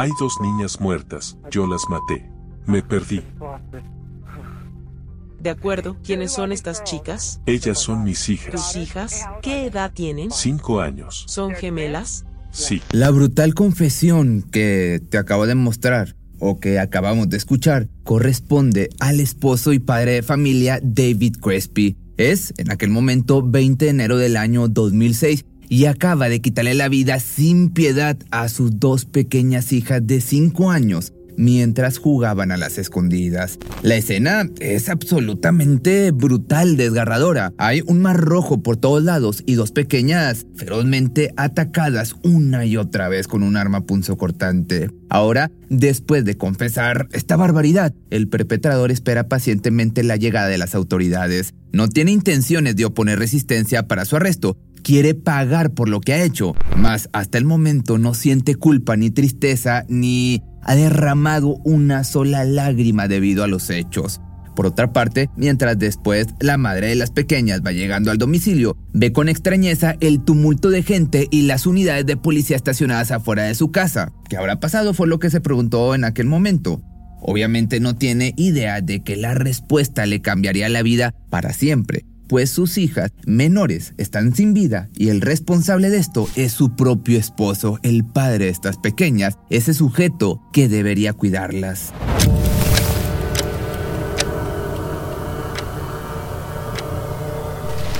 Hay dos niñas muertas, yo las maté. Me perdí. De acuerdo, ¿quiénes son estas chicas? Ellas son mis ¿Tus hijas. hijas? ¿Qué edad tienen? Cinco años. ¿Son gemelas? Sí. La brutal confesión que te acabo de mostrar o que acabamos de escuchar corresponde al esposo y padre de familia David Crespi. Es, en aquel momento, 20 de enero del año 2006 y acaba de quitarle la vida sin piedad a sus dos pequeñas hijas de 5 años mientras jugaban a las escondidas. La escena es absolutamente brutal, desgarradora. Hay un mar rojo por todos lados y dos pequeñas ferozmente atacadas una y otra vez con un arma punzocortante. Ahora, después de confesar esta barbaridad, el perpetrador espera pacientemente la llegada de las autoridades. No tiene intenciones de oponer resistencia para su arresto, quiere pagar por lo que ha hecho, mas hasta el momento no siente culpa ni tristeza ni ha derramado una sola lágrima debido a los hechos. Por otra parte, mientras después la madre de las pequeñas va llegando al domicilio, ve con extrañeza el tumulto de gente y las unidades de policía estacionadas afuera de su casa. ¿Qué habrá pasado? Fue lo que se preguntó en aquel momento. Obviamente no tiene idea de que la respuesta le cambiaría la vida para siempre, pues sus hijas menores están sin vida y el responsable de esto es su propio esposo, el padre de estas pequeñas, ese sujeto que debería cuidarlas.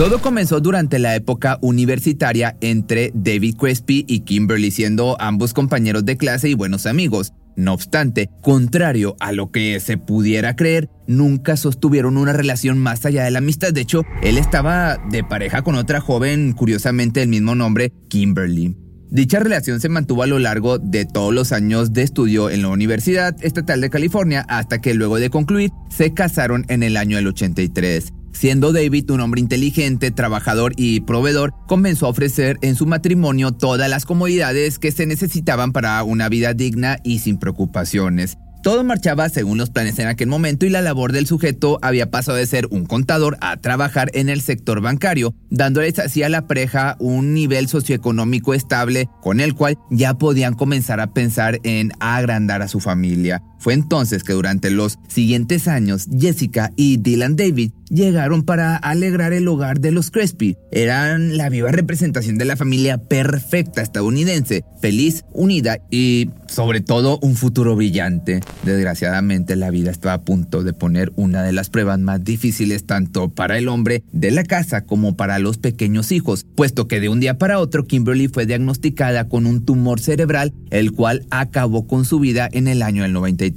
Todo comenzó durante la época universitaria entre David Crespi y Kimberly, siendo ambos compañeros de clase y buenos amigos. No obstante, contrario a lo que se pudiera creer, nunca sostuvieron una relación más allá de la amistad. De hecho, él estaba de pareja con otra joven, curiosamente del mismo nombre, Kimberly. Dicha relación se mantuvo a lo largo de todos los años de estudio en la Universidad Estatal de California hasta que luego de concluir se casaron en el año del 83. Siendo David un hombre inteligente, trabajador y proveedor, comenzó a ofrecer en su matrimonio todas las comodidades que se necesitaban para una vida digna y sin preocupaciones. Todo marchaba según los planes en aquel momento y la labor del sujeto había pasado de ser un contador a trabajar en el sector bancario, dándoles así a la pareja un nivel socioeconómico estable con el cual ya podían comenzar a pensar en agrandar a su familia. Fue entonces que durante los siguientes años Jessica y Dylan David llegaron para alegrar el hogar de los Crespi. Eran la viva representación de la familia perfecta estadounidense, feliz, unida y sobre todo un futuro brillante. Desgraciadamente la vida estaba a punto de poner una de las pruebas más difíciles tanto para el hombre de la casa como para los pequeños hijos, puesto que de un día para otro Kimberly fue diagnosticada con un tumor cerebral, el cual acabó con su vida en el año del 93.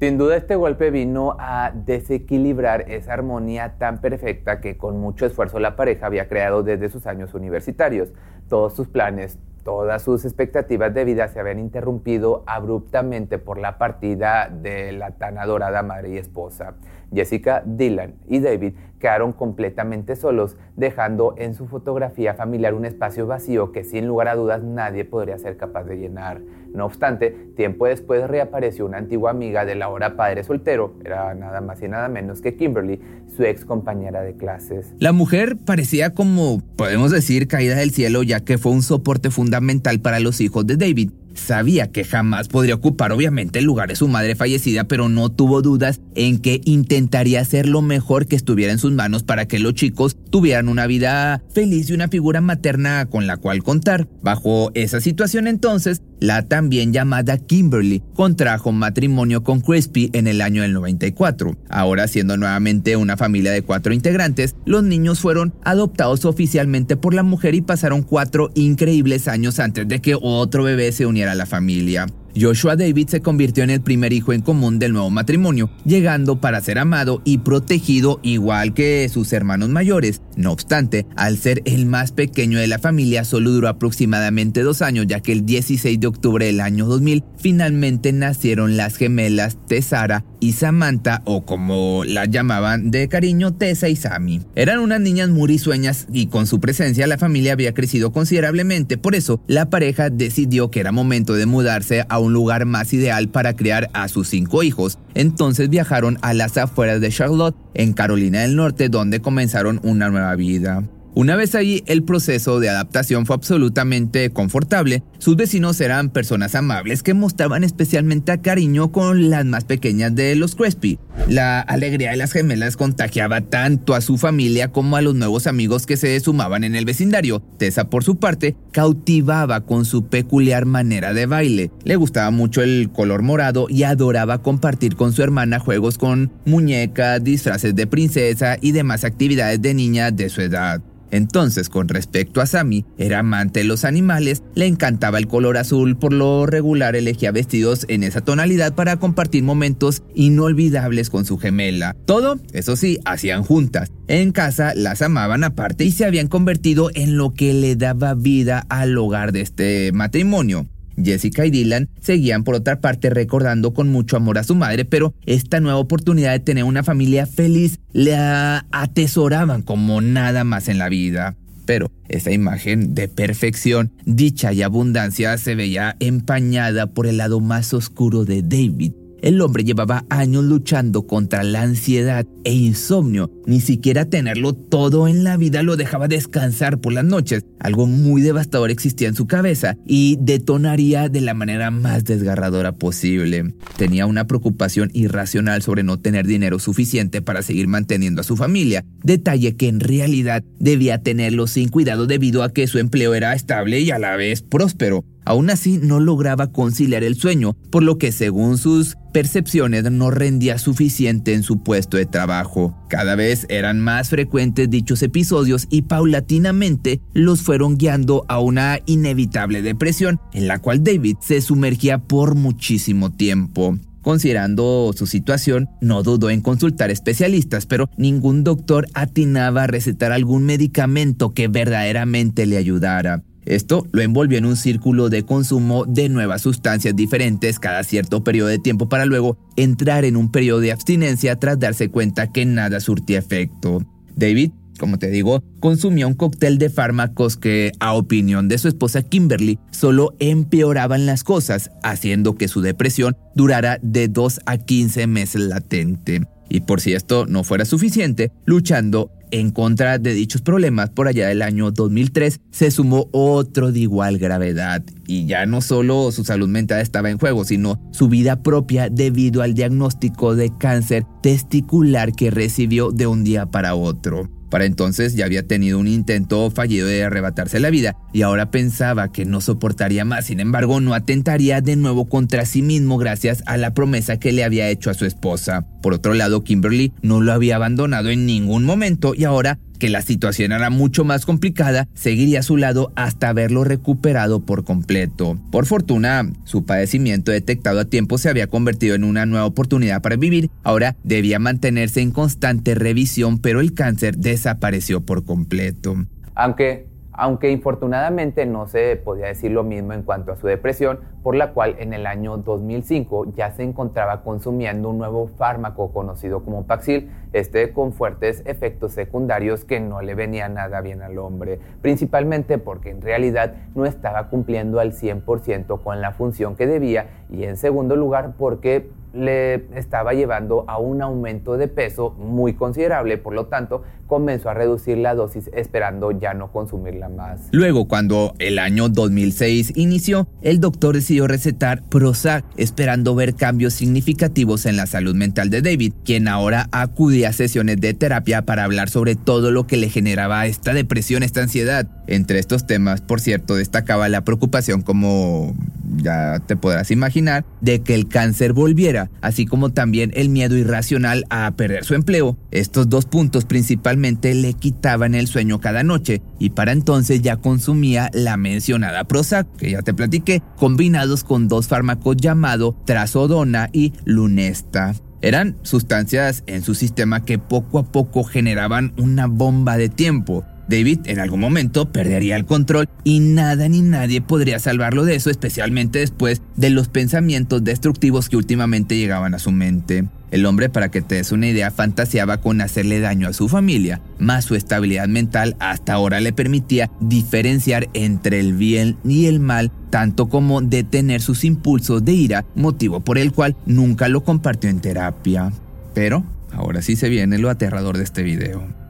Sin duda este golpe vino a desequilibrar esa armonía tan perfecta que con mucho esfuerzo la pareja había creado desde sus años universitarios. Todos sus planes, todas sus expectativas de vida se habían interrumpido abruptamente por la partida de la tan adorada madre y esposa. Jessica, Dylan y David quedaron completamente solos, dejando en su fotografía familiar un espacio vacío que sin lugar a dudas nadie podría ser capaz de llenar. No obstante, tiempo después reapareció una antigua amiga del ahora padre soltero, era nada más y nada menos que Kimberly, su ex compañera de clases. La mujer parecía como, podemos decir, caída del cielo ya que fue un soporte fundamental para los hijos de David. Sabía que jamás podría ocupar obviamente el lugar de su madre fallecida, pero no tuvo dudas en que intentaría hacer lo mejor que estuviera en sus manos para que los chicos tuvieran una vida feliz y una figura materna con la cual contar. Bajo esa situación entonces, la también llamada Kimberly contrajo matrimonio con Crispy en el año del 94. Ahora siendo nuevamente una familia de cuatro integrantes, los niños fueron adoptados oficialmente por la mujer y pasaron cuatro increíbles años antes de que otro bebé se uniera a la familia. Joshua David se convirtió en el primer hijo en común del nuevo matrimonio, llegando para ser amado y protegido igual que sus hermanos mayores. No obstante, al ser el más pequeño de la familia, solo duró aproximadamente dos años, ya que el 16 de octubre del año 2000 finalmente nacieron las gemelas Tessara y Samantha, o como las llamaban de cariño, Tessa y Sammy. Eran unas niñas muy risueñas y con su presencia la familia había crecido considerablemente, por eso la pareja decidió que era momento de mudarse a un lugar más ideal para criar a sus cinco hijos. Entonces viajaron a las afueras de Charlotte, en Carolina del Norte, donde comenzaron una nueva vida. Una vez ahí, el proceso de adaptación fue absolutamente confortable. Sus vecinos eran personas amables que mostraban especialmente cariño con las más pequeñas de los Crespi. La alegría de las gemelas contagiaba tanto a su familia como a los nuevos amigos que se sumaban en el vecindario. Tessa, por su parte, cautivaba con su peculiar manera de baile. Le gustaba mucho el color morado y adoraba compartir con su hermana juegos con muñecas, disfraces de princesa y demás actividades de niña de su edad. Entonces, con respecto a Sammy, era amante de los animales, le encantaba el color azul, por lo regular elegía vestidos en esa tonalidad para compartir momentos inolvidables con su gemela. Todo, eso sí, hacían juntas. En casa las amaban aparte y se habían convertido en lo que le daba vida al hogar de este matrimonio. Jessica y Dylan seguían por otra parte recordando con mucho amor a su madre, pero esta nueva oportunidad de tener una familia feliz la atesoraban como nada más en la vida. Pero esa imagen de perfección, dicha y abundancia se veía empañada por el lado más oscuro de David, el hombre llevaba años luchando contra la ansiedad e insomnio. Ni siquiera tenerlo todo en la vida lo dejaba descansar por las noches. Algo muy devastador existía en su cabeza y detonaría de la manera más desgarradora posible. Tenía una preocupación irracional sobre no tener dinero suficiente para seguir manteniendo a su familia, detalle que en realidad debía tenerlo sin cuidado debido a que su empleo era estable y a la vez próspero. Aún así no lograba conciliar el sueño, por lo que según sus percepciones no rendía suficiente en su puesto de trabajo. Cada vez eran más frecuentes dichos episodios y paulatinamente los fueron guiando a una inevitable depresión en la cual David se sumergía por muchísimo tiempo. Considerando su situación, no dudó en consultar especialistas, pero ningún doctor atinaba a recetar algún medicamento que verdaderamente le ayudara. Esto lo envolvió en un círculo de consumo de nuevas sustancias diferentes cada cierto periodo de tiempo para luego entrar en un periodo de abstinencia tras darse cuenta que nada surtía efecto. David, como te digo, consumía un cóctel de fármacos que, a opinión de su esposa Kimberly, solo empeoraban las cosas, haciendo que su depresión durara de 2 a 15 meses latente. Y por si esto no fuera suficiente, luchando en contra de dichos problemas, por allá del año 2003 se sumó otro de igual gravedad. Y ya no solo su salud mental estaba en juego, sino su vida propia debido al diagnóstico de cáncer testicular que recibió de un día para otro. Para entonces ya había tenido un intento fallido de arrebatarse la vida y ahora pensaba que no soportaría más, sin embargo no atentaría de nuevo contra sí mismo gracias a la promesa que le había hecho a su esposa. Por otro lado, Kimberly no lo había abandonado en ningún momento y ahora que la situación era mucho más complicada, seguiría a su lado hasta haberlo recuperado por completo. Por fortuna, su padecimiento detectado a tiempo se había convertido en una nueva oportunidad para vivir. Ahora debía mantenerse en constante revisión, pero el cáncer desapareció por completo. Aunque aunque infortunadamente no se podía decir lo mismo en cuanto a su depresión, por la cual en el año 2005 ya se encontraba consumiendo un nuevo fármaco conocido como Paxil, este con fuertes efectos secundarios que no le venían nada bien al hombre, principalmente porque en realidad no estaba cumpliendo al 100% con la función que debía y en segundo lugar porque le estaba llevando a un aumento de peso muy considerable, por lo tanto comenzó a reducir la dosis esperando ya no consumirla más. Luego, cuando el año 2006 inició, el doctor decidió recetar Prozac, esperando ver cambios significativos en la salud mental de David, quien ahora acudía a sesiones de terapia para hablar sobre todo lo que le generaba esta depresión, esta ansiedad. Entre estos temas, por cierto, destacaba la preocupación como ya te podrás imaginar, de que el cáncer volviera, así como también el miedo irracional a perder su empleo. Estos dos puntos principalmente le quitaban el sueño cada noche y para entonces ya consumía la mencionada Prozac, que ya te platiqué, combinados con dos fármacos llamados Trazodona y Lunesta. Eran sustancias en su sistema que poco a poco generaban una bomba de tiempo David en algún momento perdería el control y nada ni nadie podría salvarlo de eso, especialmente después de los pensamientos destructivos que últimamente llegaban a su mente. El hombre, para que te des una idea, fantaseaba con hacerle daño a su familia, más su estabilidad mental hasta ahora le permitía diferenciar entre el bien y el mal, tanto como detener sus impulsos de ira, motivo por el cual nunca lo compartió en terapia. Pero ahora sí se viene lo aterrador de este video.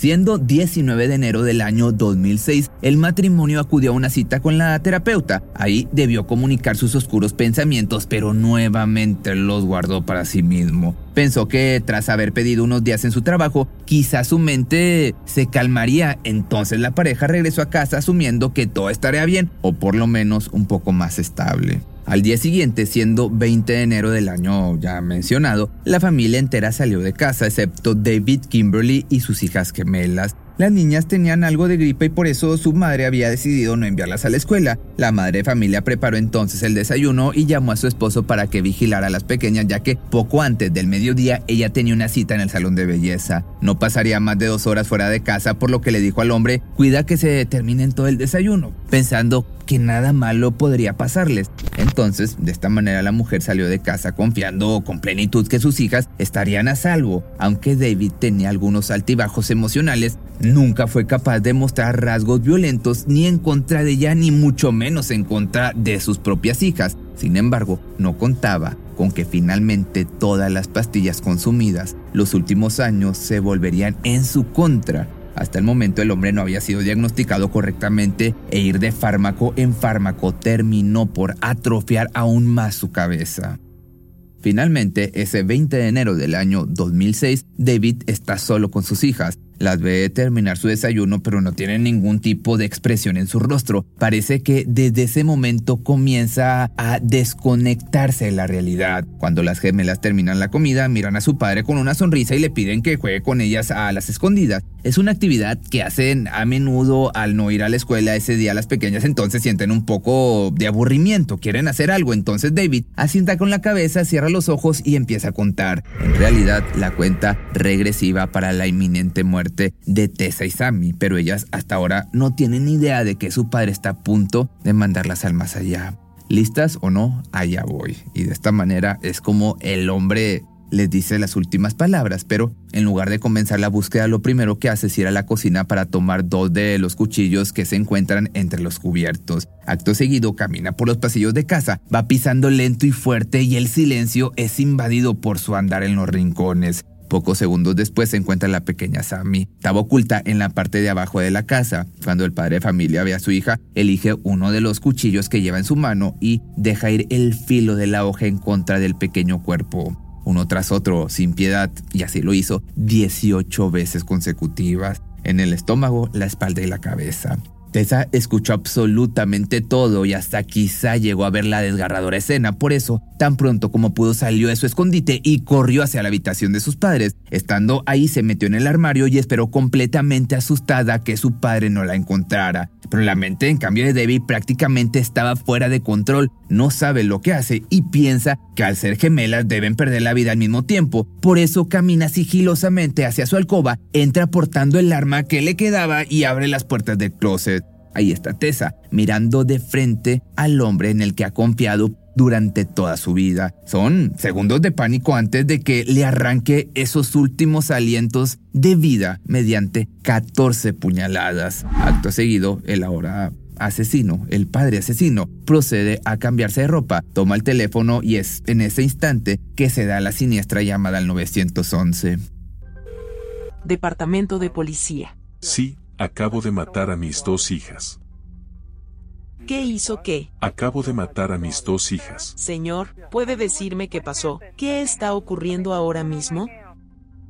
Siendo 19 de enero del año 2006, el matrimonio acudió a una cita con la terapeuta. Ahí debió comunicar sus oscuros pensamientos, pero nuevamente los guardó para sí mismo. Pensó que tras haber pedido unos días en su trabajo, quizás su mente se calmaría. Entonces la pareja regresó a casa asumiendo que todo estaría bien o por lo menos un poco más estable. Al día siguiente, siendo 20 de enero del año ya mencionado, la familia entera salió de casa, excepto David Kimberly y sus hijas gemelas. Las niñas tenían algo de gripe y por eso su madre había decidido no enviarlas a la escuela. La madre de familia preparó entonces el desayuno y llamó a su esposo para que vigilara a las pequeñas ya que poco antes del mediodía ella tenía una cita en el salón de belleza. No pasaría más de dos horas fuera de casa por lo que le dijo al hombre, cuida que se terminen todo el desayuno, pensando que nada malo podría pasarles. Entonces, de esta manera la mujer salió de casa confiando con plenitud que sus hijas estarían a salvo. Aunque David tenía algunos altibajos emocionales, nunca fue capaz de mostrar rasgos violentos ni en contra de ella ni mucho menos en contra de sus propias hijas. Sin embargo, no contaba con que finalmente todas las pastillas consumidas los últimos años se volverían en su contra hasta el momento el hombre no había sido diagnosticado correctamente e ir de fármaco en fármaco terminó por atrofiar aún más su cabeza. Finalmente, ese 20 de enero del año 2006, David está solo con sus hijas, las ve terminar su desayuno, pero no tiene ningún tipo de expresión en su rostro. Parece que desde ese momento comienza a desconectarse de la realidad. Cuando las gemelas terminan la comida, miran a su padre con una sonrisa y le piden que juegue con ellas a las escondidas. Es una actividad que hacen a menudo al no ir a la escuela ese día las pequeñas entonces sienten un poco de aburrimiento, quieren hacer algo, entonces David asienta con la cabeza, cierra los ojos y empieza a contar. En realidad, la cuenta regresiva para la inminente muerte de Tessa y Sammy, pero ellas hasta ahora no tienen idea de que su padre está a punto de mandarlas al más allá. ¿Listas o no? Allá voy. Y de esta manera es como el hombre les dice las últimas palabras, pero en lugar de comenzar la búsqueda, lo primero que hace es ir a la cocina para tomar dos de los cuchillos que se encuentran entre los cubiertos. Acto seguido camina por los pasillos de casa, va pisando lento y fuerte y el silencio es invadido por su andar en los rincones. Pocos segundos después se encuentra la pequeña Sammy. Estaba oculta en la parte de abajo de la casa. Cuando el padre de familia ve a su hija, elige uno de los cuchillos que lleva en su mano y deja ir el filo de la hoja en contra del pequeño cuerpo. Uno tras otro, sin piedad, y así lo hizo 18 veces consecutivas, en el estómago, la espalda y la cabeza. Tessa escuchó absolutamente todo y hasta quizá llegó a ver la desgarradora escena. Por eso, tan pronto como pudo salió de su escondite y corrió hacia la habitación de sus padres. Estando ahí se metió en el armario y esperó completamente asustada que su padre no la encontrara. Pero la mente en cambio de Debbie prácticamente estaba fuera de control. No sabe lo que hace y piensa que al ser gemelas deben perder la vida al mismo tiempo. Por eso camina sigilosamente hacia su alcoba, entra portando el arma que le quedaba y abre las puertas del closet. Ahí está Tessa, mirando de frente al hombre en el que ha confiado durante toda su vida. Son segundos de pánico antes de que le arranque esos últimos alientos de vida mediante 14 puñaladas. Acto seguido, el ahora asesino, el padre asesino, procede a cambiarse de ropa, toma el teléfono y es en ese instante que se da la siniestra llamada al 911. Departamento de Policía. Sí, Acabo de matar a mis dos hijas. ¿Qué hizo qué? Acabo de matar a mis dos hijas. Señor, ¿puede decirme qué pasó? ¿Qué está ocurriendo ahora mismo?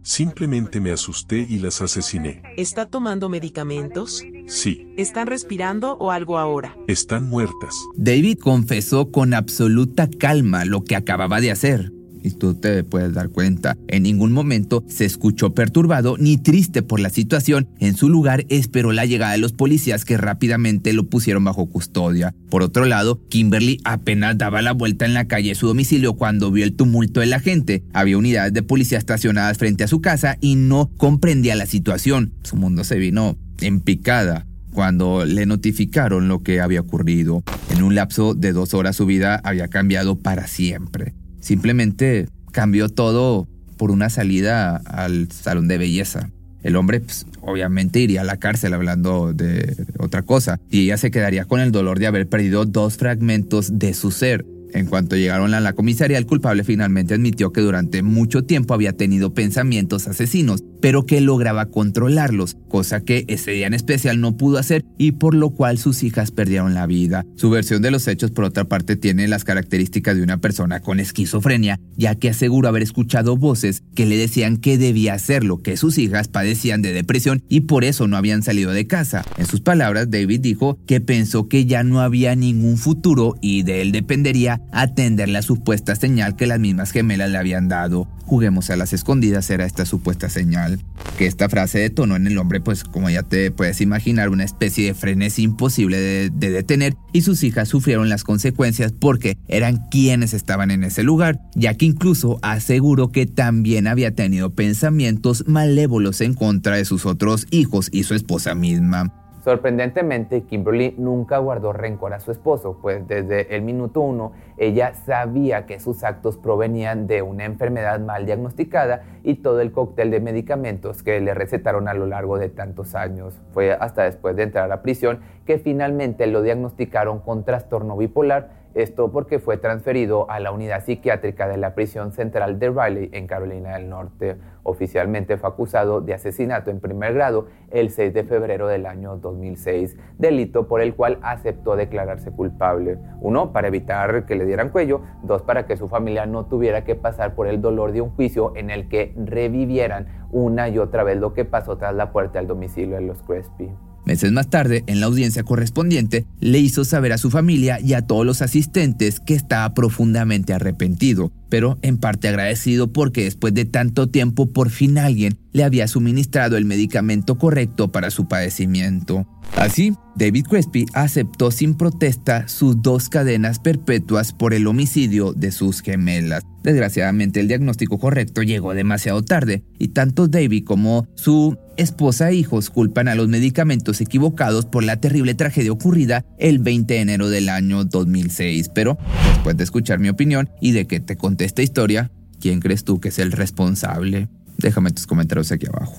Simplemente me asusté y las asesiné. ¿Está tomando medicamentos? Sí. ¿Están respirando o algo ahora? Están muertas. David confesó con absoluta calma lo que acababa de hacer y tú te puedes dar cuenta, en ningún momento se escuchó perturbado ni triste por la situación. En su lugar esperó la llegada de los policías que rápidamente lo pusieron bajo custodia. Por otro lado, Kimberly apenas daba la vuelta en la calle de su domicilio cuando vio el tumulto de la gente. Había unidades de policía estacionadas frente a su casa y no comprendía la situación. Su mundo se vino en picada cuando le notificaron lo que había ocurrido. En un lapso de dos horas su vida había cambiado para siempre. Simplemente cambió todo por una salida al salón de belleza. El hombre pues, obviamente iría a la cárcel hablando de otra cosa y ella se quedaría con el dolor de haber perdido dos fragmentos de su ser. En cuanto llegaron a la comisaría, el culpable finalmente admitió que durante mucho tiempo había tenido pensamientos asesinos, pero que lograba controlarlos, cosa que ese día en especial no pudo hacer y por lo cual sus hijas perdieron la vida. Su versión de los hechos, por otra parte, tiene las características de una persona con esquizofrenia, ya que aseguró haber escuchado voces que le decían que debía hacerlo, que sus hijas padecían de depresión y por eso no habían salido de casa. En sus palabras, David dijo que pensó que ya no había ningún futuro y de él dependería atender la supuesta señal que las mismas gemelas le habían dado. Juguemos a las escondidas era esta supuesta señal. Que esta frase detonó en el hombre, pues como ya te puedes imaginar, una especie de frenesí imposible de, de detener y sus hijas sufrieron las consecuencias porque eran quienes estaban en ese lugar, ya que incluso aseguró que también había tenido pensamientos malévolos en contra de sus otros hijos y su esposa misma. Sorprendentemente, Kimberly nunca guardó rencor a su esposo, pues desde el minuto uno ella sabía que sus actos provenían de una enfermedad mal diagnosticada y todo el cóctel de medicamentos que le recetaron a lo largo de tantos años. Fue hasta después de entrar a prisión que finalmente lo diagnosticaron con trastorno bipolar esto porque fue transferido a la unidad psiquiátrica de la prisión central de Riley en Carolina del Norte. Oficialmente fue acusado de asesinato en primer grado el 6 de febrero del año 2006, delito por el cual aceptó declararse culpable. Uno, para evitar que le dieran cuello. Dos, para que su familia no tuviera que pasar por el dolor de un juicio en el que revivieran una y otra vez lo que pasó tras la puerta del domicilio de los Crespi. Meses más tarde, en la audiencia correspondiente, le hizo saber a su familia y a todos los asistentes que estaba profundamente arrepentido, pero en parte agradecido porque después de tanto tiempo por fin alguien le había suministrado el medicamento correcto para su padecimiento. Así, David Crespi aceptó sin protesta sus dos cadenas perpetuas por el homicidio de sus gemelas. Desgraciadamente el diagnóstico correcto llegó demasiado tarde y tanto David como su esposa e hijos culpan a los medicamentos equivocados por la terrible tragedia ocurrida el 20 de enero del año 2006. Pero después de escuchar mi opinión y de que te conté esta historia, ¿quién crees tú que es el responsable? Déjame tus comentarios aquí abajo.